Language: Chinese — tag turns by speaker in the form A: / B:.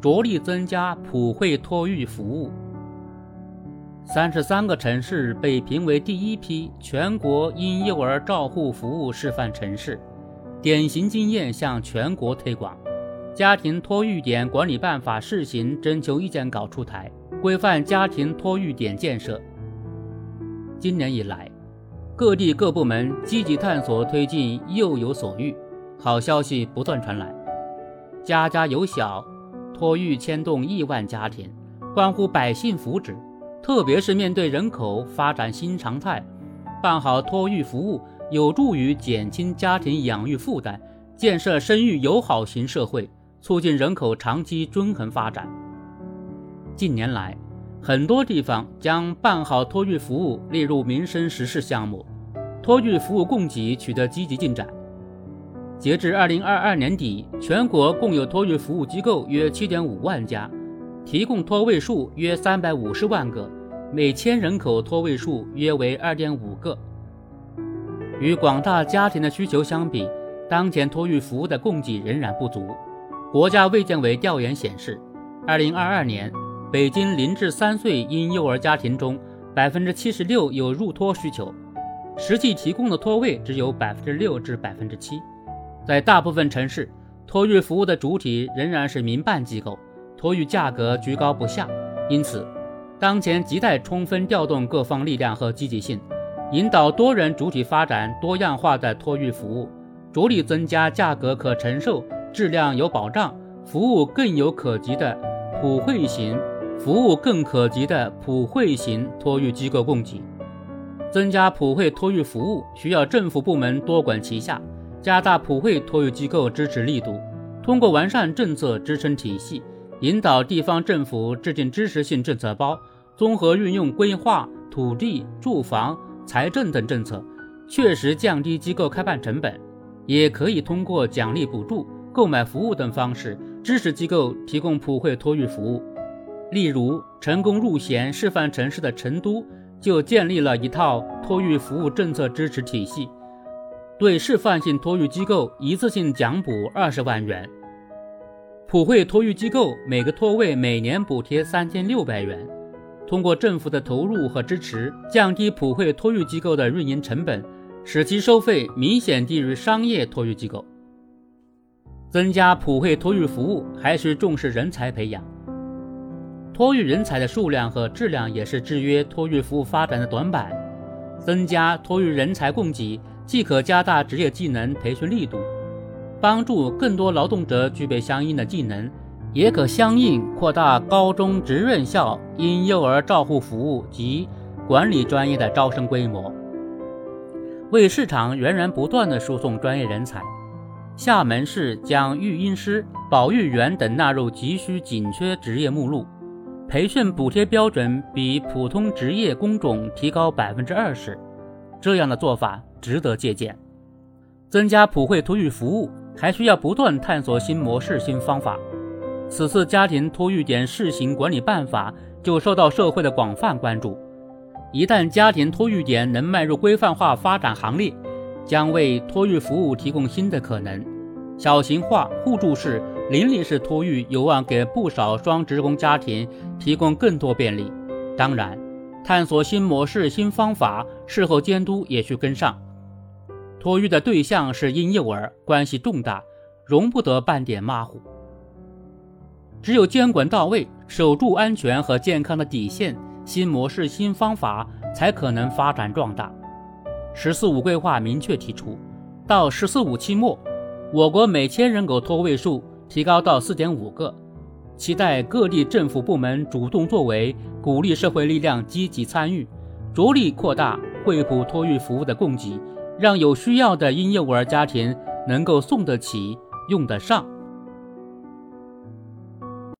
A: 着力增加普惠托育服务。三十三个城市被评为第一批全国婴幼儿照护服务示范城市，典型经验向全国推广。家庭托育点管理办法试行征求意见稿出台，规范家庭托育点建设。今年以来，各地各部门积极探索推进幼有所育，好消息不断传来。家家有小，托育牵动亿万家庭，关乎百姓福祉。特别是面对人口发展新常态，办好托育服务，有助于减轻家庭养育负担，建设生育友好型社会，促进人口长期均衡发展。近年来，很多地方将办好托育服务列入民生实事项目，托育服务供给取得积极进展。截至二零二二年底，全国共有托育服务机构约七点五万家。提供托位数约三百五十万个，每千人口托位数约为二点五个。与广大家庭的需求相比，当前托育服务的供给仍然不足。国家卫健委调研显示，二零二二年，北京零至三岁婴幼儿家庭中，百分之七十六有入托需求，实际提供的托位只有百分之六至百分之七。在大部分城市，托育服务的主体仍然是民办机构。托育价格居高不下，因此，当前亟待充分调动各方力量和积极性，引导多人主体发展多样化的托育服务，着力增加价格可承受、质量有保障、服务更有可及的普惠型服务更可及的普惠型托育机构供给。增加普惠托育服务需要政府部门多管齐下，加大普惠托育机构支持力度，通过完善政策支撑体系。引导地方政府制定支持性政策包，综合运用规划、土地、住房、财政等政策，确实降低机构开办成本。也可以通过奖励补助、购买服务等方式，支持机构提供普惠托育服务。例如，成功入选示范城市的成都，就建立了一套托育服务政策支持体系，对示范性托育机构一次性奖补二十万元。普惠托育机构每个托位每年补贴三千六百元，通过政府的投入和支持，降低普惠托育机构的运营成本，使其收费明显低于商业托育机构。增加普惠托育服务，还需重视人才培养。托育人才的数量和质量也是制约托育服务发展的短板。增加托育人才供给，既可加大职业技能培训力度。帮助更多劳动者具备相应的技能，也可相应扩大高中职院校婴幼儿照护服务及管理专业的招生规模，为市场源源不断的输送专业人才。厦门市将育婴师、保育员等纳入急需紧缺职业目录，培训补贴标准比普通职业工种提高百分之二十，这样的做法值得借鉴。增加普惠托育服务。还需要不断探索新模式、新方法。此次家庭托育点试行管理办法就受到社会的广泛关注。一旦家庭托育点能迈入规范化发展行列，将为托育服务提供新的可能。小型化、互助式、邻里式托育有望给不少双职工家庭提供更多便利。当然，探索新模式、新方法，事后监督也需跟上。托育的对象是婴幼儿，关系重大，容不得半点马虎。只有监管到位，守住安全和健康的底线，新模式、新方法才可能发展壮大。“十四五”规划明确提出，到“十四五”期末，我国每千人口托位数提高到四点五个。期待各地政府部门主动作为，鼓励社会力量积极参与，着力扩大惠普托育服务的供给。让有需要的婴幼儿家庭能够送得起、用得上。